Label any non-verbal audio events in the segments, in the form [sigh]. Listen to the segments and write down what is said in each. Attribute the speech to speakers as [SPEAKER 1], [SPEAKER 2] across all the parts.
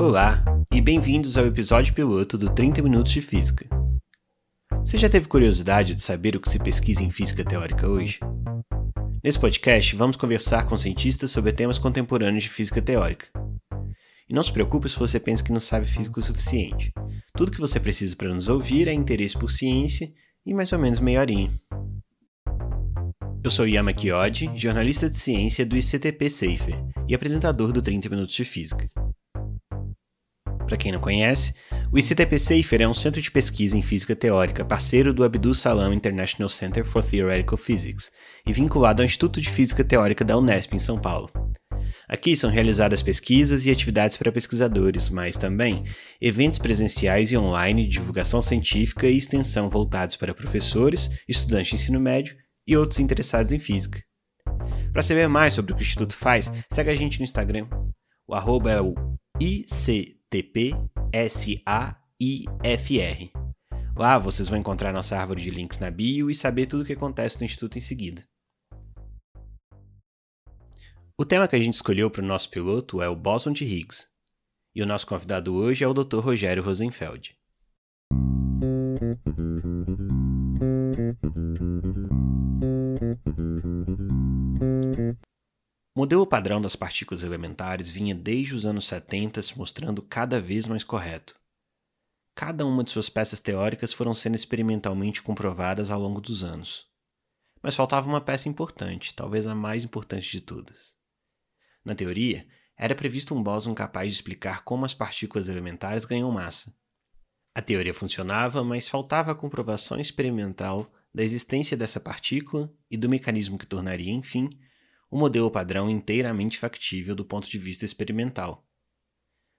[SPEAKER 1] Olá e bem-vindos ao episódio piloto do 30 Minutos de Física. Você já teve curiosidade de saber o que se pesquisa em física teórica hoje? Nesse podcast, vamos conversar com cientistas sobre temas contemporâneos de física teórica. E não se preocupe se você pensa que não sabe física o suficiente. Tudo que você precisa para nos ouvir é interesse por ciência e mais ou menos meia horinha. Eu sou Yama Kiodi, jornalista de ciência do ICTP Safer e apresentador do 30 Minutos de Física. Para quem não conhece, o ICTP Safer é um centro de pesquisa em física teórica parceiro do Abdul Salam International Center for Theoretical Physics e vinculado ao Instituto de Física Teórica da Unesp em São Paulo. Aqui são realizadas pesquisas e atividades para pesquisadores, mas também eventos presenciais e online de divulgação científica e extensão voltados para professores, estudantes de ensino médio e outros interessados em física. Para saber mais sobre o que o Instituto faz, segue a gente no Instagram. O arroba é o ICTPSAIFR. Lá vocês vão encontrar nossa árvore de links na bio e saber tudo o que acontece no Instituto em seguida. O tema que a gente escolheu para o nosso piloto é o bóson de Higgs. E o nosso convidado hoje é o Dr. Rogério Rosenfeld. O modelo padrão das partículas elementares vinha desde os anos 70 se mostrando cada vez mais correto. Cada uma de suas peças teóricas foram sendo experimentalmente comprovadas ao longo dos anos. Mas faltava uma peça importante, talvez a mais importante de todas. Na teoria, era previsto um bóson capaz de explicar como as partículas elementares ganham massa. A teoria funcionava, mas faltava a comprovação experimental da existência dessa partícula e do mecanismo que tornaria, enfim, o modelo padrão inteiramente factível do ponto de vista experimental.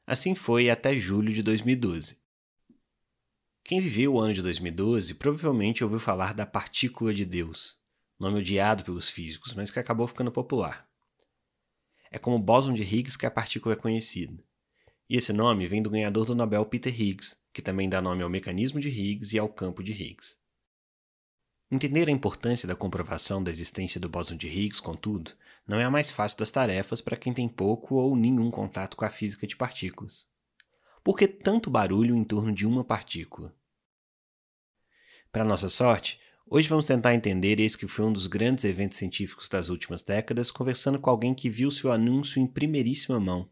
[SPEAKER 1] Assim foi até julho de 2012. Quem viveu o ano de 2012 provavelmente ouviu falar da partícula de Deus, nome odiado pelos físicos, mas que acabou ficando popular. É como bóson de Higgs que a partícula é conhecida. E esse nome vem do ganhador do Nobel Peter Higgs, que também dá nome ao mecanismo de Higgs e ao campo de Higgs. Entender a importância da comprovação da existência do bóson de Higgs, contudo, não é a mais fácil das tarefas para quem tem pouco ou nenhum contato com a física de partículas. Por que tanto barulho em torno de uma partícula? Para nossa sorte, hoje vamos tentar entender esse que foi um dos grandes eventos científicos das últimas décadas, conversando com alguém que viu seu anúncio em primeiríssima mão.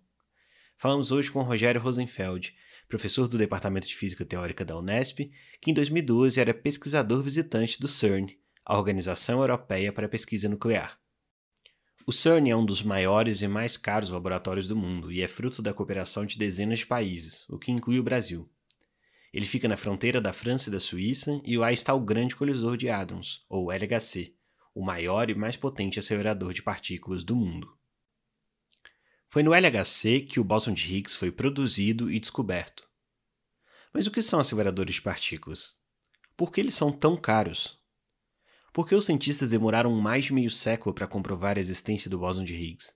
[SPEAKER 1] Falamos hoje com Rogério Rosenfeld, professor do Departamento de Física Teórica da Unesp, que em 2012 era pesquisador visitante do CERN, a Organização Europeia para a Pesquisa Nuclear. O CERN é um dos maiores e mais caros laboratórios do mundo e é fruto da cooperação de dezenas de países, o que inclui o Brasil. Ele fica na fronteira da França e da Suíça e lá está o Grande Colisor de Hadrons, ou LHC, o maior e mais potente acelerador de partículas do mundo. Foi no LHC que o bóson de Higgs foi produzido e descoberto. Mas o que são aceleradores de partículas? Por que eles são tão caros? Por que os cientistas demoraram mais de meio século para comprovar a existência do bóson de Higgs?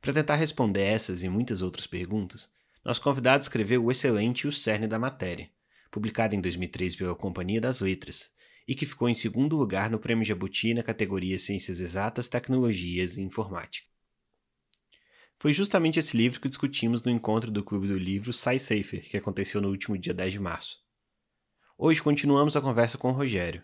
[SPEAKER 1] Para tentar responder essas e muitas outras perguntas, nosso convidado escreveu o excelente O Cerne da Matéria, publicado em 2003 pela Companhia das Letras, e que ficou em segundo lugar no Prêmio Jabuti na categoria Ciências Exatas, Tecnologias e Informática. Foi justamente esse livro que discutimos no encontro do Clube do Livro Sai Safer, que aconteceu no último dia 10 de março. Hoje continuamos a conversa com o Rogério.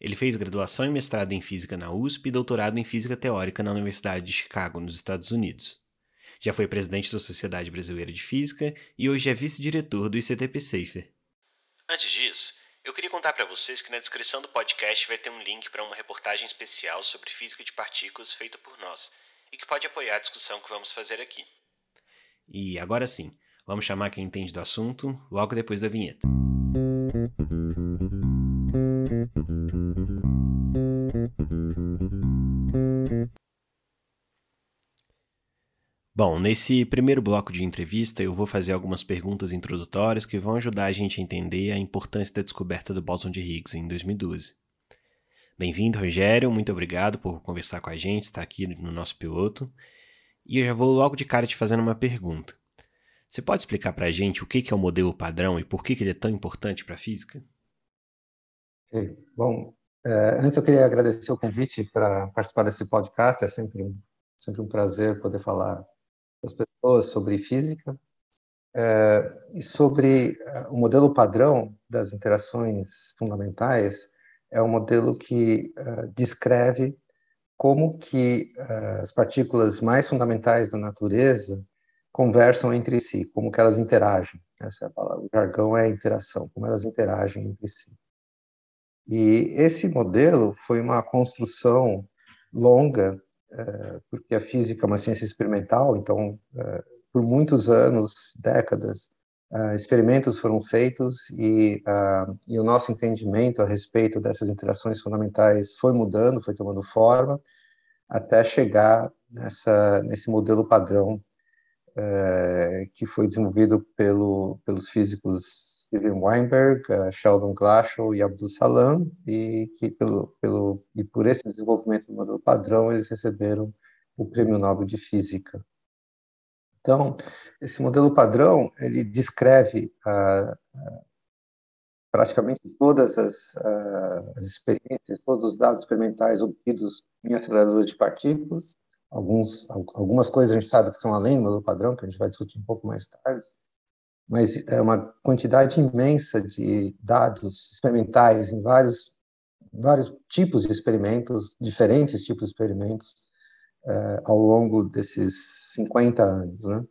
[SPEAKER 1] Ele fez graduação e mestrado em Física na USP e doutorado em Física Teórica na Universidade de Chicago, nos Estados Unidos. Já foi presidente da Sociedade Brasileira de Física e hoje é vice-diretor do ICTP Safer. Antes disso, eu queria contar para vocês que na descrição do podcast vai ter um link para uma reportagem especial sobre física de partículas feita por nós e que pode apoiar a discussão que vamos fazer aqui. E agora sim, vamos chamar quem entende do assunto logo depois da vinheta. Bom, nesse primeiro bloco de entrevista eu vou fazer algumas perguntas introdutórias que vão ajudar a gente a entender a importância da descoberta do bóson de Higgs em 2012. Bem-vindo, Rogério. Muito obrigado por conversar com a gente, estar aqui no nosso piloto. E eu já vou logo de cara te fazendo uma pergunta. Você pode explicar para a gente o que é o modelo padrão e por que ele é tão importante para a física?
[SPEAKER 2] Bom, é, antes eu queria agradecer o convite para participar desse podcast. É sempre um, sempre um prazer poder falar com as pessoas sobre física. É, e sobre é, o modelo padrão das interações fundamentais, é um modelo que uh, descreve como que uh, as partículas mais fundamentais da natureza conversam entre si, como que elas interagem. Essa é a palavra. O jargão é interação, como elas interagem entre si. E esse modelo foi uma construção longa, uh, porque a física é uma ciência experimental, então, por muitos anos, décadas, Uh, experimentos foram feitos e, uh, e, o nosso entendimento a respeito dessas interações fundamentais foi mudando, foi tomando forma, até chegar nessa, nesse modelo padrão uh, que foi desenvolvido pelo, pelos físicos Steven Weinberg, Sheldon Glashow e Abdul Salam, e, que pelo, pelo, e por esse desenvolvimento do modelo padrão eles receberam o Prêmio Nobel de Física. Então, esse modelo padrão, ele descreve ah, praticamente todas as, ah, as, experiências, todos os dados experimentais obtidos em aceleradores de partículas. Alguns, algumas coisas a gente sabe que são além do modelo padrão, que a gente vai discutir um pouco mais tarde, mas é uma quantidade imensa de dados experimentais em vários, vários tipos de experimentos, diferentes tipos de experimentos, uh, ao longo desses 50 anos. Né?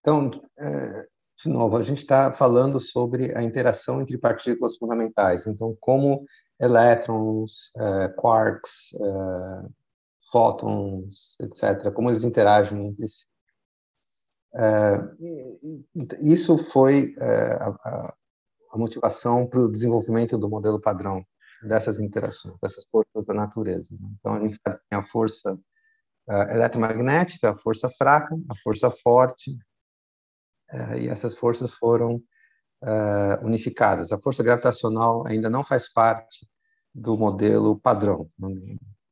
[SPEAKER 2] Então, uh, de novo, a gente está falando sobre a interação entre partículas fundamentais. Então, como elétrons, uh, quarks, fótons, etc., como eles interagem entre si. isso foi a, a motivação para o desenvolvimento do modelo padrão dessas interações, dessas forças da natureza. Então, a gente sabe que a força uh, eletromagnética, a força fraca, a força forte, uh, e essas forças foram uh, unificadas. A força gravitacional ainda não faz parte do modelo padrão.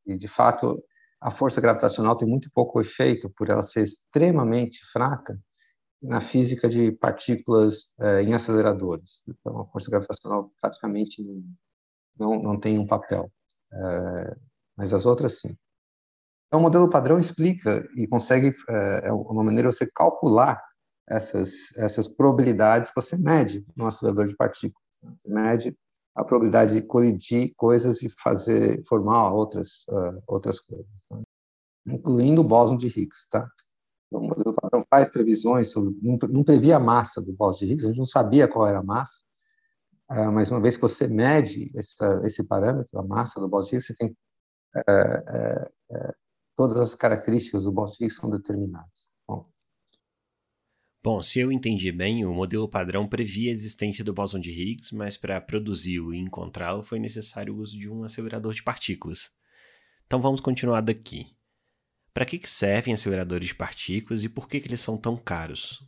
[SPEAKER 2] E, de fato, a força gravitacional tem muito pouco efeito por ela ser extremamente fraca na física de partículas em aceleradores. Então, a força gravitacional praticamente não, não tem um papel, mas as outras sim. Então, o modelo padrão explica e consegue, é, é uma maneira de você calcular essas, essas probabilidades que você mede no acelerador de partículas. Né? Você mede a probabilidade de colidir coisas e fazer, formar outras, uh, outras coisas, tá? incluindo o bóson de Higgs, tá? Então, o modelo padrão faz previsões sobre, não, previa a massa do bóson de Higgs, a gente não sabia qual era a massa, uh, mas uma vez que você mede essa, esse parâmetro, a massa do bóson de Higgs, você tem uh, todas as características do Bose são determinadas. Bom.
[SPEAKER 1] Bom, se eu entendi bem, o modelo padrão previa a existência do bóson de Higgs, mas para produzi-lo e encontrá-lo foi necessário o uso de um acelerador de partículas. Então vamos continuar daqui. Para que, que servem aceleradores de partículas e por que, que eles são tão caros?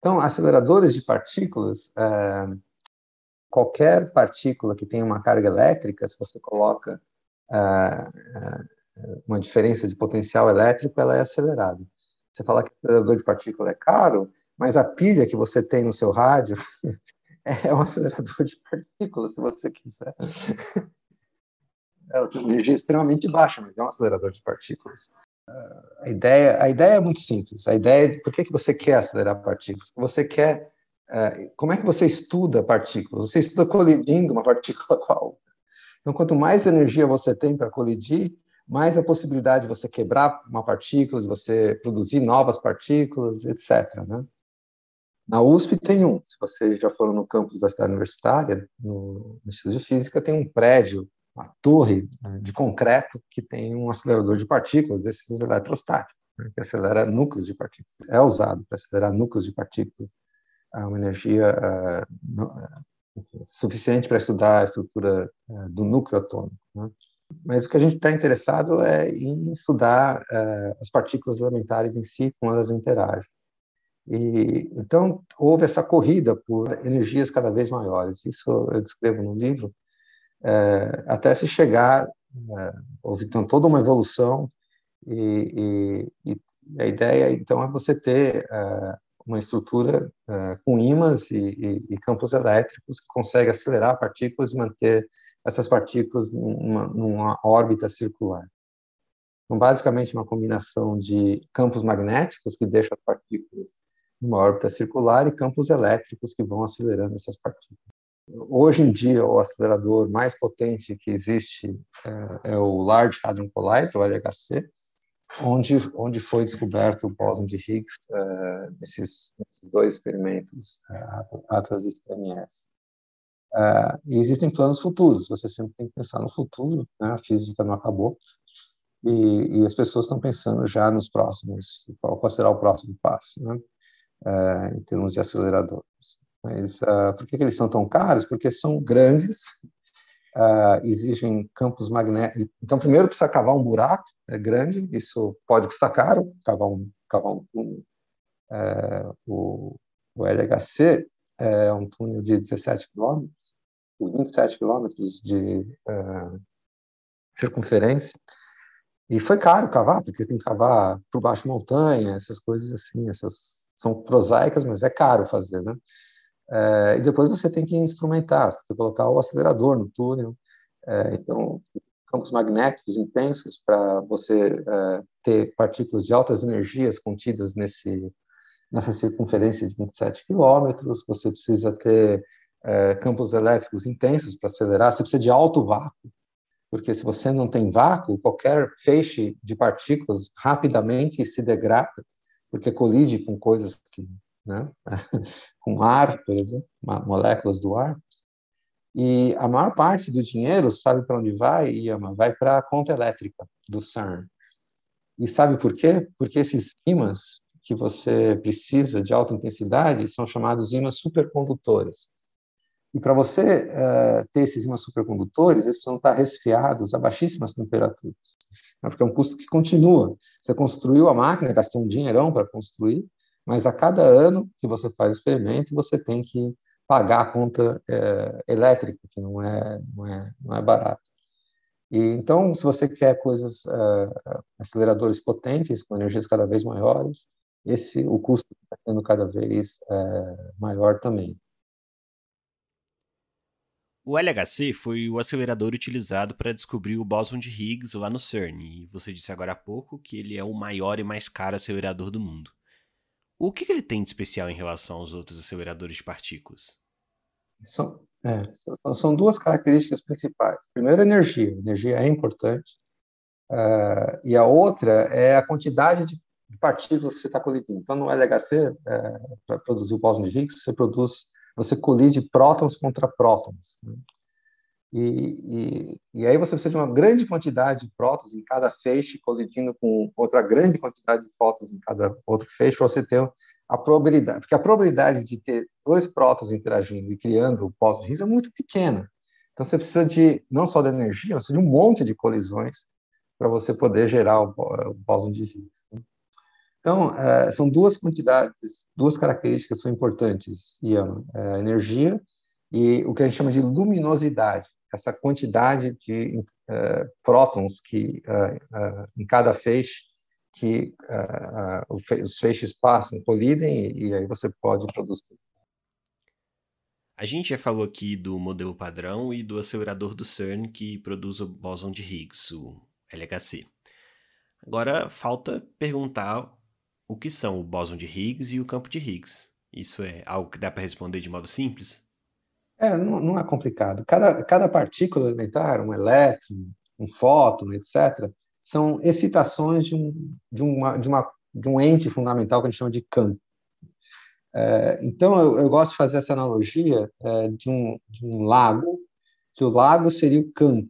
[SPEAKER 2] Então, aceleradores de partículas, é, qualquer partícula que tenha uma carga elétrica, se você coloca é, é, uma diferença de potencial elétrico, ela é acelerada. Você fala que o acelerador de partícula é caro, mas a pilha que você tem no seu rádio [laughs] é um acelerador de partículas, se você quiser. É uma energia extremamente baixa, mas é um acelerador de partículas. A ideia, a ideia é muito simples. A ideia é por que, que você quer acelerar partículas? Você quer. É, como é que você estuda partículas? Você estuda colidindo uma partícula [laughs] com a outra. Então, quanto mais energia você tem para colidir, mais a possibilidade de você quebrar uma partícula, de você produzir novas partículas, etc. Né? Na USP tem um, se vocês já foram no campus da cidade universitária, no, Instituto de Física, tem um prédio, uma torre né, de concreto que tem um acelerador de partículas, esses eletrostáticos, né, que acelera núcleos de partículas. É usado para acelerar núcleos de partículas, é uma energia uh, suficiente para estudar a estrutura do núcleo atômico. Né? Mas o que a gente está interessado é em estudar uh, as partículas elementares em si, como elas interagem. E, então, houve essa corrida por energias cada vez maiores. Isso eu descrevo no livro, uh, até se chegar, uh, houve então, toda uma evolução, e, e, e, a ideia, então, é você ter uma estrutura com ímãs e, campos elétricos que consegue acelerar partículas e manter essas partículas numa, numa órbita circular. Então, basicamente, uma combinação de campos magnéticos que deixam as partículas numa órbita circular e campos elétricos que vão acelerando essas partículas. Hoje em dia, o acelerador mais potente que existe é, é o Large Hadron Collider, o LHC, onde, onde foi descoberto o bóson de Higgs uh, nesses, nesses, dois experimentos, uh, Atlas CMS. Uh, e existem planos futuros, você sempre tem que pensar no futuro, né? a física não acabou, e, e as pessoas estão pensando já nos próximos, qual será o próximo passo, né? Uh, em termos de aceleradores. Mas uh, por que, que, eles são tão caros? Porque são grandes, uh, exigem campos magnéticos. Então, primeiro precisa cavar um buraco é grande, isso pode custar caro, cavar um, cavar um. Uh, o, o, LHC é um túnel de 17 quilômetros, 27 quilômetros de uh, circunferência, e foi caro cavar, porque tem que cavar por baixo montanha, essas coisas assim, essas são prosaicas, mas é caro fazer, né? É, e depois você tem que instrumentar, você colocar o acelerador no túnel. É, então, campos magnéticos intensos para você é, ter partículas de altas energias contidas nesse nessa circunferência de 27 quilômetros. Você precisa ter é, campos elétricos intensos para acelerar. Você precisa de alto vácuo, porque se você não tem vácuo, qualquer feixe de partículas rapidamente se degrada, porque colide com coisas que né? [laughs] com ar, por exemplo, moléculas do ar. E a maior parte do dinheiro, sabe para onde vai, Iama? Vai para a conta elétrica do CERN. E sabe por quê? Porque esses ímãs que você precisa de alta intensidade são chamados ímãs supercondutores. E para você uh, ter esses ímãs supercondutores, eles precisam estar resfriados a baixíssimas temperaturas. Né? Porque é um custo que continua. Você construiu a máquina, gastou um dinheirão para construir, mas a cada ano que você faz o experimento, você tem que pagar a conta é, elétrica, que não é, não é, não é barato. E, então, se você quer coisas, uh, aceleradores potentes, com energias cada vez maiores, esse, o custo está sendo cada vez uh, maior também.
[SPEAKER 1] O LHC foi o acelerador utilizado para descobrir o bóson de Higgs lá no CERN, e você disse agora há pouco que ele é o maior e mais caro acelerador do mundo. O que, que ele tem de especial em relação aos outros aceleradores de partículas?
[SPEAKER 2] São, é, são duas características principais. Primeiro, a energia. A energia é importante. Uh, e a outra é a quantidade de partículas que você está colidindo. Então, no LHC, é, para produzir o de Higgs, você produz, você colide prótons contra prótons. Né? E, e, e, aí você precisa de uma grande quantidade de prótons em cada feixe colidindo com outra grande quantidade de fótons em cada outro feixe para você ter a probabilidade, porque a probabilidade de ter dois prótons interagindo e criando o de Higgs é muito pequena. Então você precisa de não só de energia, mas de um monte de colisões para você poder gerar o, o bóson de Higgs. Então é, são duas quantidades, duas características que são importantes, Ian, é, energia e o que a gente chama de luminosidade essa quantidade de uh, prótons que uh, uh, em cada feixe que os feixes passam, colidem e, e aí você pode produzir.
[SPEAKER 1] A gente já falou aqui do modelo padrão e do acelerador do CERN que produz o bóson de Higgs, o LHC. Agora falta perguntar o que são o bóson de Higgs e o campo de Higgs. Isso é algo que dá para responder de modo simples?
[SPEAKER 2] É, não, não, é complicado. Cada, cada partícula elementar, um elétron, um fóton, etc., são excitações de um, de uma, de uma, de um ente fundamental que a gente chama de campo. É, então, eu, eu, gosto de fazer essa analogia é, de, um, de um lago, que o lago seria o campo.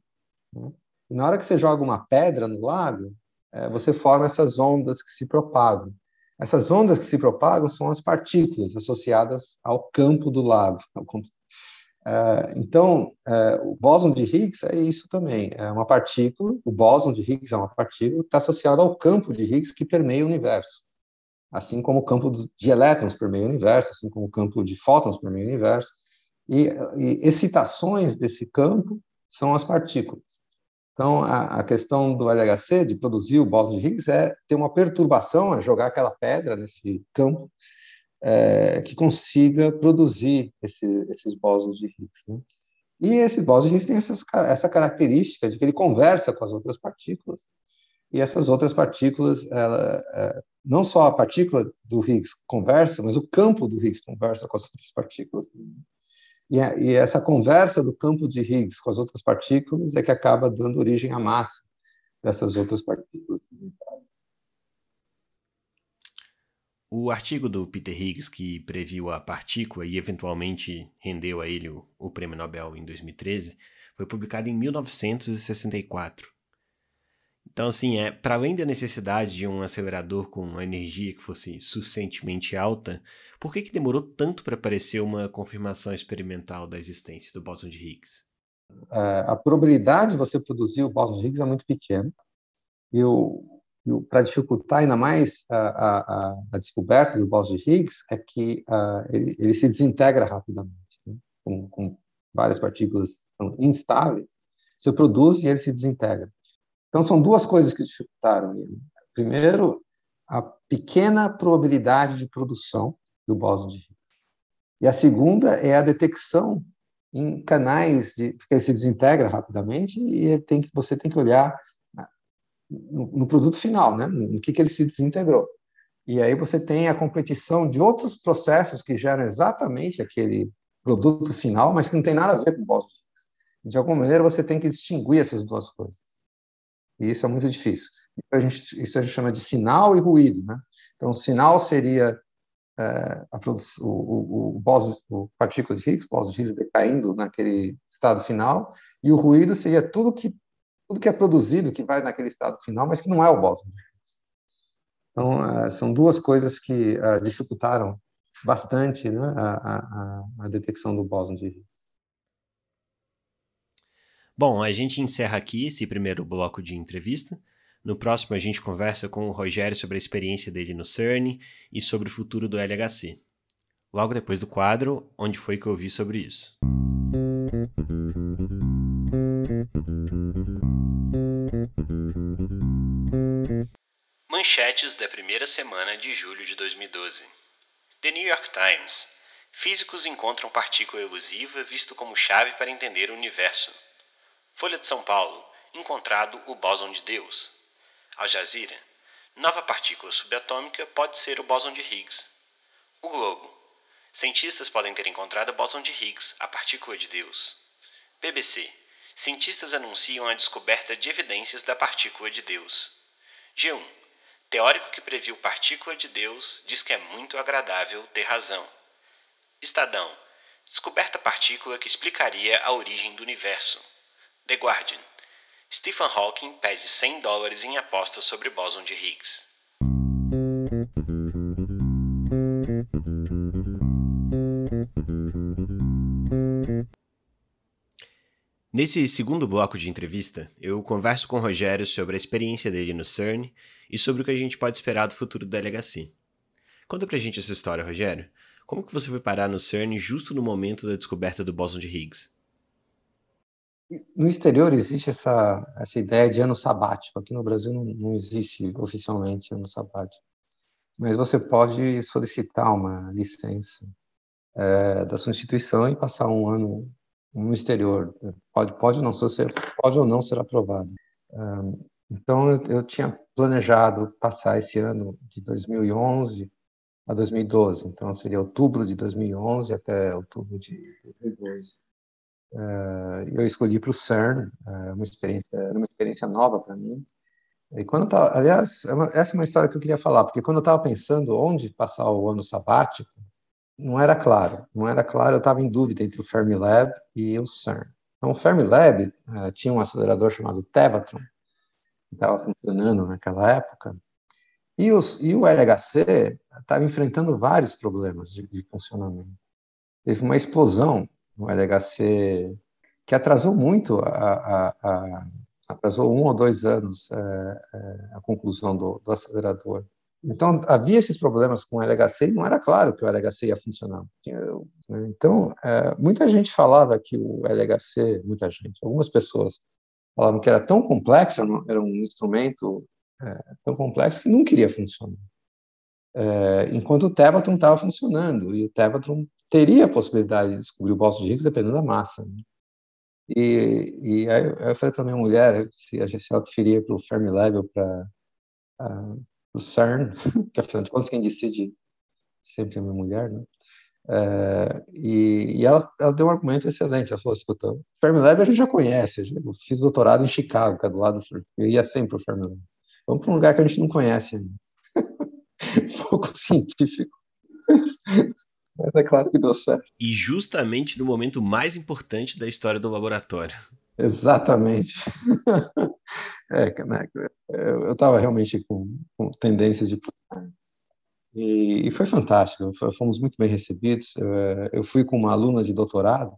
[SPEAKER 2] Né? Na hora que você joga uma pedra no lago, é, você forma essas ondas que se propagam. Essas ondas que se propagam são as partículas associadas ao campo do lago, é, então, é, o bóson de Higgs é isso também, é uma partícula, o bóson de Higgs é uma partícula que está associada ao campo de Higgs que permeia o universo, assim como o campo de elétrons permeia o universo, assim como o campo de fótons permeia o universo, e, e excitações desse campo são as partículas. Então, a, a, questão do LHC, de produzir o bóson de Higgs, é ter uma perturbação, é jogar aquela pedra nesse campo, é, que consiga produzir esse, esses bósons de Higgs. Né? E esse bóson de Higgs tem essas, essa característica de que ele conversa com as outras partículas, e essas outras partículas ela, é, não só a partícula do Higgs conversa, mas o campo do Higgs conversa com as outras partículas. E, e essa conversa do campo de Higgs com as outras partículas é que acaba dando origem à massa dessas outras partículas.
[SPEAKER 1] O artigo do Peter Higgs, que previu a partícula e eventualmente rendeu a ele o, o Prêmio Nobel em 2013, foi publicado em 1964. Então, assim, é para além da necessidade de um acelerador com uma energia que fosse suficientemente alta, por que, que demorou tanto para aparecer uma confirmação experimental da existência do bóson de Higgs?
[SPEAKER 2] É, a probabilidade de você produzir o bóson de Higgs é muito pequena. E para dificultar ainda mais a, a, a, descoberta do bóson de Higgs é que uh, ele, ele, se desintegra rapidamente, né? com, com, várias partículas instáveis. Você produz e ele se desintegra. Então, são duas coisas que dificultaram ele. Primeiro, a pequena probabilidade de produção do bóson de Higgs. E a segunda é a detecção em canais de, que ele se desintegra rapidamente e tem que, você tem que olhar no, no produto final, né? no que, que ele se desintegrou. E aí você tem a competição de outros processos que geram exatamente aquele produto final, mas que não tem nada a ver com o bóson de Higgs. De alguma maneira, você tem que distinguir essas duas coisas. E isso é muito difícil. A gente, isso a gente chama de sinal e ruído. Né? Então, sinal seria é, o, o, o, o partícula de Higgs, bóson de Higgs decaindo naquele estado final, e o ruído seria tudo que tudo que é produzido que vai naquele estado final, mas que não é o bóson de Higgs. Então, é, são duas coisas que é, dificultaram bastante né, a, a, a detecção do bóson de Higgs.
[SPEAKER 1] Bom, a gente encerra aqui esse primeiro bloco de entrevista. No próximo, a gente conversa com o Rogério sobre a experiência dele no CERN e sobre o futuro do LHC. Logo depois do quadro, onde foi que eu ouvi sobre isso. Manchetes da primeira semana de julho de 2012. The New York Times. Físicos encontram partícula elusiva visto como chave para entender o universo. Folha de São Paulo. Encontrado o bóson de Deus. Al Jazeera. Nova partícula subatômica pode ser o bóson de Higgs. O Globo. Cientistas podem ter encontrado o bóson de Higgs, a partícula de Deus. BBC. Cientistas anunciam a descoberta de evidências da partícula de Deus. G1. Teórico que previu partícula de Deus diz que é muito agradável ter razão. Estadão. Descoberta partícula que explicaria a origem do universo. The Guardian. Stephen Hawking pede 100 dólares em apostas sobre bóson de Higgs. Nesse segundo bloco de entrevista, eu converso com o Rogério sobre a experiência dele no CERN e sobre o que a gente pode esperar do futuro do LHC. Conta pra gente essa história, Rogério. Como que você foi parar no CERN justo no momento da descoberta do bóson de Higgs?
[SPEAKER 2] No exterior existe essa, essa ideia de ano sabático. Aqui no Brasil não, não existe oficialmente ano sabático. Mas você pode solicitar uma licença é, da sua instituição e passar um ano no exterior. Pode, pode, não ser, pode ou não ser aprovado. então, eu, eu tinha planejado passar esse ano de 2011 a 2012. Então, seria outubro de 2011 até outubro de 2012. Uh, eu escolhi para o CERN, uh, uma experiência, uma experiência nova para mim. E quando eu tava, aliás, é essa é uma história que eu queria falar, porque quando eu estava pensando onde passar o ano sabático, não era claro, não era claro, eu estava em dúvida entre o Fermilab e o CERN. Então, o Fermilab uh, tinha um acelerador chamado Tevatron, que estava funcionando naquela época, e, os, e o LHC estava enfrentando vários problemas de, de funcionamento. Teve uma explosão no LHC, que atrasou muito, a, a, a, atrasou um ou dois anos é, é, a conclusão do, do, acelerador. Então, havia esses problemas com o LHC e não era claro que o LHC ia funcionar. Né? Então, é, muita gente falava que o LHC, muita gente, algumas pessoas falavam que era tão complexo, era um instrumento tão complexo que não queria funcionar. É, enquanto o Tevatron estava funcionando, e o Tevatron teria a possibilidade de descobrir o bóson de Higgs dependendo da massa. Né? E, e aí eu falei para minha mulher se a gente ela preferia para o Fermilab ou para o CERN, [laughs] que afinal de contas quem decide sempre é minha mulher, né? É, e, e ela, ela, deu um argumento excelente. Ela falou: escuta, o Fermilab a gente já conhece. Eu fiz doutorado em Chicago, que é do lado do Eu ia sempre para o Fermilab. Vamos para um lugar que a gente não conhece ainda. [laughs] pouco científico. Mas é claro que deu certo.
[SPEAKER 1] E justamente no momento mais importante da história do laboratório.
[SPEAKER 2] Exatamente. [laughs] é, né, eu estava realmente com, com, tendências de. E, e foi fantástico, fomos muito bem recebidos. Eu, é, eu fui com uma aluna de doutorado,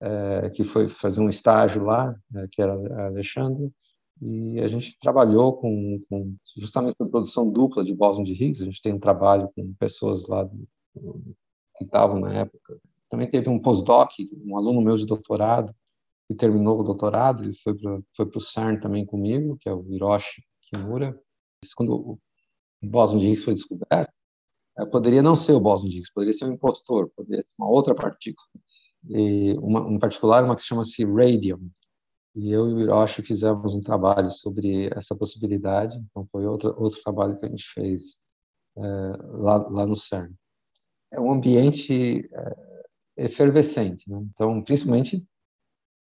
[SPEAKER 2] é, que foi fazer um estágio lá, é, que era a Alexandre, e a gente trabalhou com, com justamente a produção dupla de Boson de Higgs. A gente tem um trabalho com pessoas lá do, que estavam na época. Também teve um postdoc, um aluno meu de doutorado, que terminou o doutorado e foi para foi o CERN também comigo, que é o Hiroshi Kimura. Quando o bóson de Higgs foi descoberto, eh, poderia não ser o bóson de Higgs, poderia ser um impostor, poderia ser uma outra partícula. E uma, particular, uma que chama-se radium. E eu e o Hiroshi fizemos um trabalho sobre essa possibilidade, então foi outro, outro trabalho que a gente fez é, lá, lá no CERN. É um ambiente é, efervescente, né? então, principalmente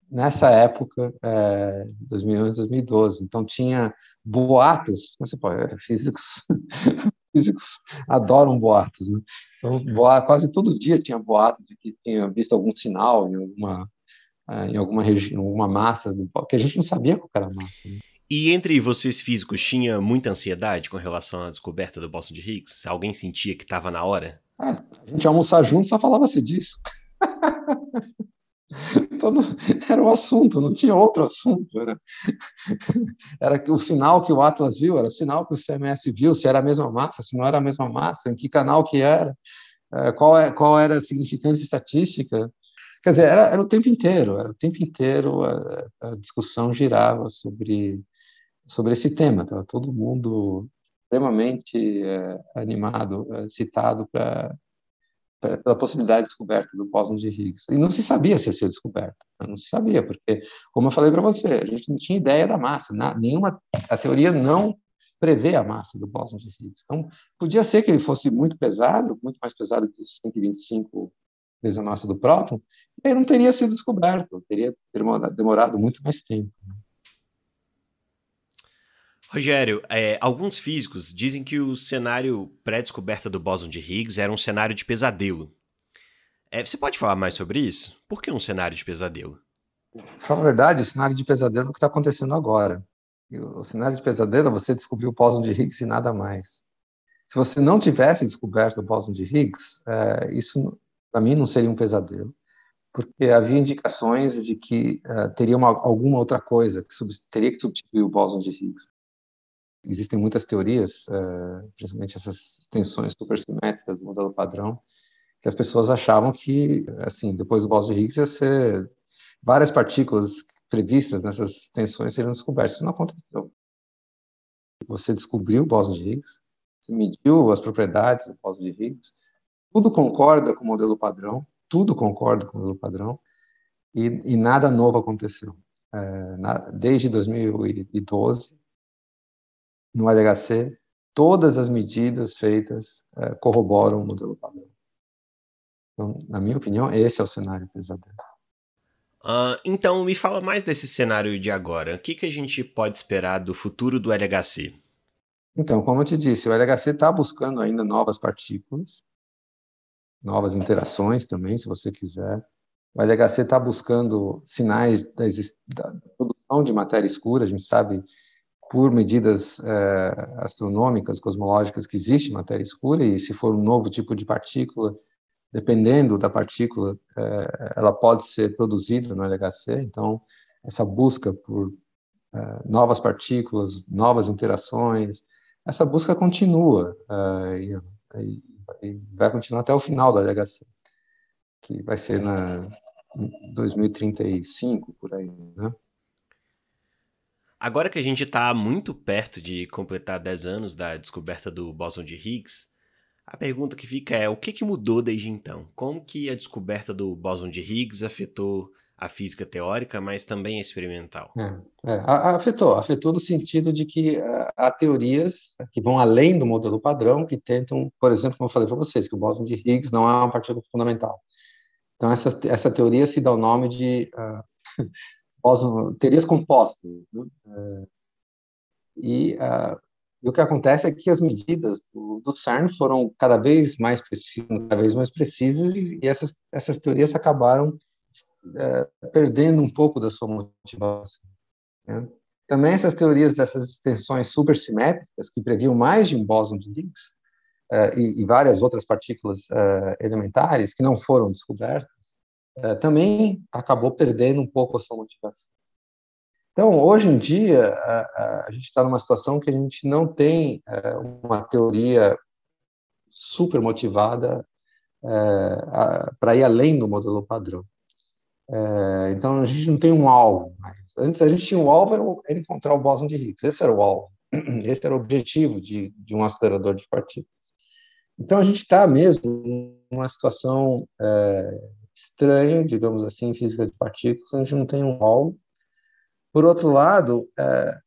[SPEAKER 2] nessa época, é, 2011, 2012. Então tinha boatos, você pode, físicos, [laughs] físicos adoram boatos, né? Então quase todo dia tinha boato de que tinha visto algum sinal em alguma é, em alguma região, alguma massa do que a gente não sabia qual era a massa. Né?
[SPEAKER 1] E entre vocês físicos tinha muita ansiedade com relação à descoberta do bóson de Higgs? Alguém sentia que estava na hora?
[SPEAKER 2] É, a gente almoçar junto, só falava-se disso. [laughs] Todo, era o um assunto, não tinha outro assunto. Era, era o sinal que o Atlas viu, era o sinal que o CMS viu, se era a mesma massa, se não era a mesma massa, em que canal que era, é, qual, é, qual era a significância estatística. Quer dizer, era, era o tempo inteiro, era o tempo inteiro a, a discussão girava sobre, sobre esse tema. Todo mundo extremamente é, animado, é, citado para pela possibilidade de descoberta do bóson de Higgs. E não se sabia se ia ser descoberto, né? não se sabia, porque, como eu falei para você, a gente não tinha ideia da massa, na, nenhuma, a teoria não prevê a massa do bóson de Higgs. Então, podia ser que ele fosse muito pesado, muito mais pesado que os 125 vezes a massa do próton, e aí não teria sido descoberto, teria demorado muito mais tempo. Né?
[SPEAKER 1] Rogério, é, alguns físicos dizem que o cenário pré-descoberta do bóson de Higgs era um cenário de pesadelo. É, você pode falar mais sobre isso? Por que um cenário de pesadelo?
[SPEAKER 2] Fala a verdade, o cenário de pesadelo é o que está acontecendo agora. O cenário de pesadelo é você descobriu o bóson de Higgs e nada mais. Se você não tivesse descoberto o bóson de Higgs, é, isso para mim não seria um pesadelo, porque havia indicações de que é, teria uma, alguma outra coisa que teria que substituir o bóson de Higgs existem muitas teorias, uh, principalmente essas tensões supersimétricas do modelo padrão, que as pessoas achavam que, assim, depois do bóson de Higgs ia ser várias partículas previstas nessas tensões seriam descobertas. Isso não aconteceu. Você descobriu o bóson de Higgs, você mediu as propriedades do bóson de Higgs, tudo concorda com o modelo padrão, tudo concorda com o modelo padrão, e, e nada novo aconteceu. É, na, desde 2012, no LHC, todas as medidas feitas é, corroboram o modelo padrão. Então, na minha opinião, esse é o cenário pesadelo.
[SPEAKER 1] Uh, então, me fala mais desse cenário de agora. O que, que a gente pode esperar do futuro do LHC?
[SPEAKER 2] Então, como eu te disse, o LHC está buscando ainda novas partículas, novas interações também, se você quiser. O LHC está buscando sinais da, da produção de matéria escura. A gente sabe por medidas é, astronômicas, cosmológicas, que existe matéria escura, e se for um novo tipo de partícula, dependendo da partícula, é, ela pode ser produzida no LHC. Então, essa busca por é, novas partículas, novas interações, essa busca continua e, e, vai continuar até o final do LHC, que vai ser na 2035, por aí, né?
[SPEAKER 1] Agora que a gente está muito perto de completar 10 anos da descoberta do bóson de Higgs, a pergunta que fica é o que, que mudou desde então? Como que a descoberta do bóson de Higgs afetou a física teórica, mas também experimental.
[SPEAKER 2] É, é, afetou, afetou no sentido de que uh, há teorias que vão além do modelo padrão, que tentam, por exemplo, como eu falei para vocês, que o bóson de Higgs não é uma partícula fundamental. Então, essa, essa teoria se dá o nome de uh, [laughs] teorias compostas. Né? Uh, e uh, o que acontece é que as medidas do, do CERN foram cada vez mais precisas, cada vez mais precisas, e, e essas, essas teorias acabaram é, perdendo um pouco da sua motivação. Né? Também essas teorias dessas extensões supersimétricas, que previam mais de um bóson de Higgs, é, e, e, várias outras partículas é, elementares que não foram descobertas, é, também acabou perdendo um pouco a sua motivação. Então, hoje em dia, a, a gente está numa situação que a gente não tem é, uma teoria super motivada é, para ir além do modelo padrão. É, então, a gente não tem um alvo. Antes, a gente tinha um alvo, era encontrar o bóson de Higgs. Esse era o alvo. [clears throat] Esse era o objetivo de, de um acelerador de partículas. Então, a gente está mesmo numa situação é, estranha, digamos assim, em física de partículas. A gente não tem um alvo por outro lado, é,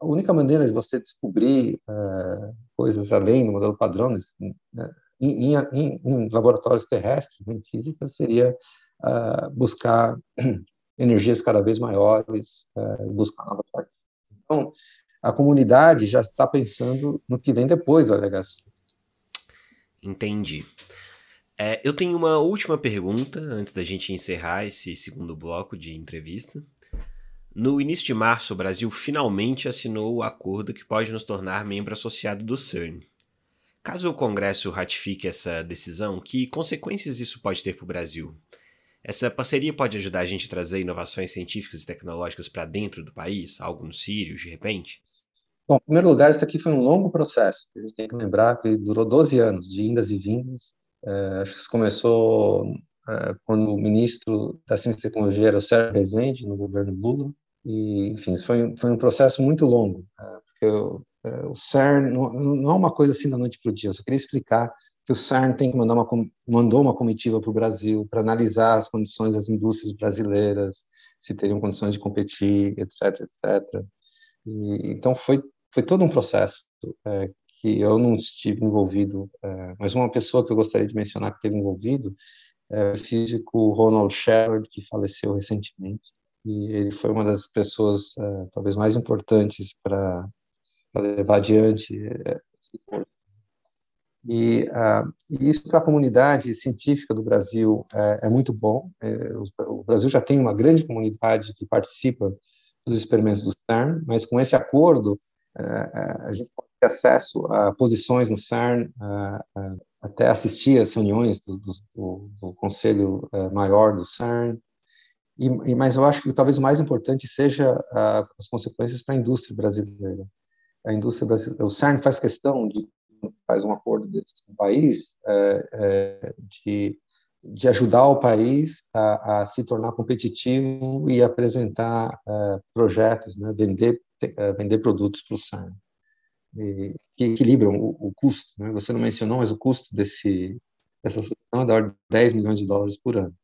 [SPEAKER 2] a única maneira de você descobrir é, coisas além do modelo padrão né, em, em, em, laboratórios terrestres, em física, seria é, buscar [clears throat] energias cada vez maiores, é, buscar novas partículas. Então, a comunidade já está pensando no que vem depois da alegação.
[SPEAKER 1] Entendi. É, eu tenho uma última pergunta antes da gente encerrar esse segundo bloco de entrevista. No início de março, o Brasil finalmente assinou o acordo que pode nos tornar membro associado do CERN. Caso o Congresso ratifique essa decisão, que consequências isso pode ter para o Brasil? Essa parceria pode ajudar a gente a trazer inovações científicas e tecnológicas para dentro do país, algo no Sírio, de repente?
[SPEAKER 2] Bom, em primeiro lugar, isso aqui foi um longo processo. A gente tem que lembrar que durou 12 anos de indas e vindas. É, acho que isso começou é, quando o ministro da Ciência e Tecnologia era o Sérgio Rezende, no governo Lula. E, enfim, foi, foi um processo muito longo, né? porque o, o CERN não, não, é uma coisa assim da noite para o dia. Eu só queria explicar que o CERN tem que mandar uma, mandou uma comitiva para o Brasil para analisar as condições das indústrias brasileiras, se teriam condições de competir, etc, etc. E, então foi foi todo um processo que eu não estive envolvido, é, mas uma pessoa que eu gostaria de mencionar que esteve envolvido é o físico Ronald Shepard, que faleceu recentemente e ele foi uma das pessoas uh, talvez mais importantes para levar adiante uh, e, e isso para a comunidade científica do Brasil é, é muito bom. É, o Brasil já tem uma grande comunidade que participa dos experimentos do CERN, mas com esse acordo a gente pode acesso a posições no CERN, até assistir às reuniões do, do, do Conselho Maior do CERN, e, e, mas eu acho que talvez o mais importante seja a, as consequências para a indústria brasileira. A indústria brasileira, o CERN faz questão de faz um acordo desse com o país é, é, de, de ajudar o país a, a, se tornar competitivo e apresentar projetos, né, vender vender produtos para o CERN que equilibram o, o custo. Né? Você não mencionou, mas o custo desse dessa solução é da ordem de 10 milhões de dólares por ano.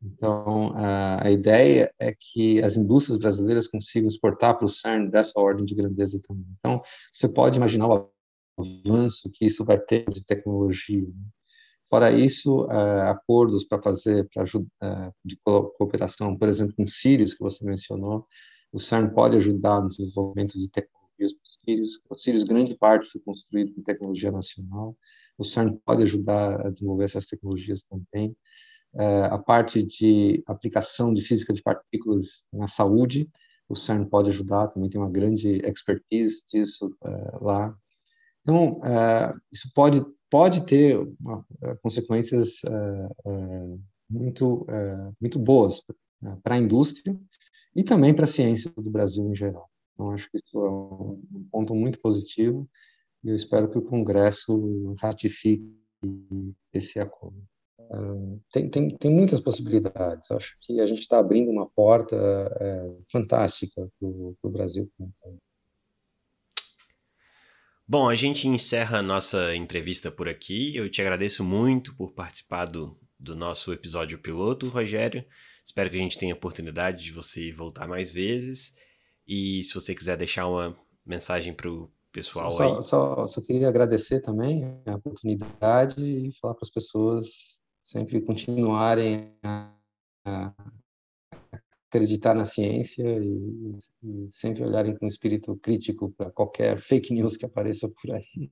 [SPEAKER 2] Então, a, a ideia é que as indústrias brasileiras consigam exportar para o CERN dessa ordem de grandeza também. Então, você pode imaginar o avanço que isso vai ter de tecnologia. Né? Fora isso, acordos para fazer para de cooperação, por exemplo, com Sirius, que você mencionou, o CERN pode ajudar no desenvolvimento de os Sirius. O Sirius, grande parte, foi construído com tecnologia nacional. O CERN pode ajudar a desenvolver essas tecnologias também. É, a parte de aplicação de física de partículas na saúde, o CERN pode ajudar, também tem uma grande expertise disso é, lá. Então, é, isso pode, pode ter uma, consequências muito, muito boas para a indústria e também para a ciência do Brasil em geral. Então, acho que isso é um ponto muito positivo e eu espero que o Congresso ratifique esse acordo tem, tem, tem muitas possibilidades. Acho que a gente está abrindo uma porta é, fantástica para o Brasil.
[SPEAKER 1] Bom, a gente encerra a nossa entrevista por aqui. Eu te agradeço muito por participar do, do nosso episódio piloto, Rogério. Espero que a gente tenha oportunidade de você voltar mais vezes. E se você quiser deixar uma mensagem para o pessoal
[SPEAKER 2] só,
[SPEAKER 1] aí.
[SPEAKER 2] Só, só queria agradecer também a oportunidade e falar para as pessoas sempre continuarem a, a acreditar na ciência e, e sempre olharem com espírito crítico para qualquer fake news que apareça por aí.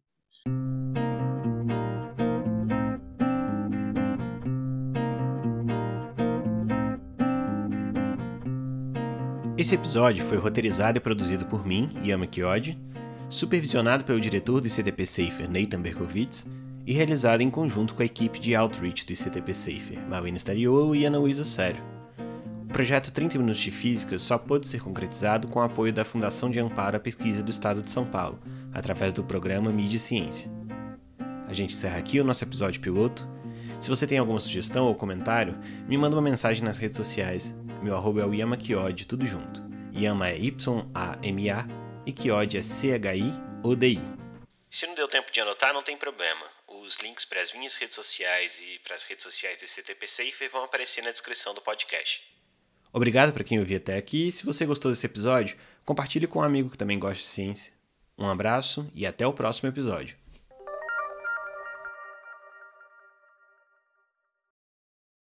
[SPEAKER 1] Esse episódio foi roteirizado e produzido por mim, Yama Kiodi, supervisionado pelo diretor do ICTP Safer, Nathan Berkowitz, e realizado em conjunto com a equipe de Outreach do ICTP Safer, Marlene Stariolo e Ana Luísa Sério. O projeto 30 Minutos de Física só pôde ser concretizado com o apoio da Fundação de Amparo à Pesquisa do Estado de São Paulo, através do programa Mídia e Ciência. A gente encerra aqui o nosso episódio piloto. Se você tem alguma sugestão ou comentário, me manda uma mensagem nas redes sociais. Meu arroba é o Yamakiod, tudo junto. Yama é Y-A-M-A e Kiod é C-H-I-O-D-I. Se não deu tempo de anotar, não tem problema. Os links para as minhas redes sociais e para as redes sociais do CTP Safer vão aparecer na descrição do podcast. Obrigado para quem ouviu até aqui. Se você gostou desse episódio, compartilhe com um amigo que também gosta de ciência. Um abraço e até o próximo episódio.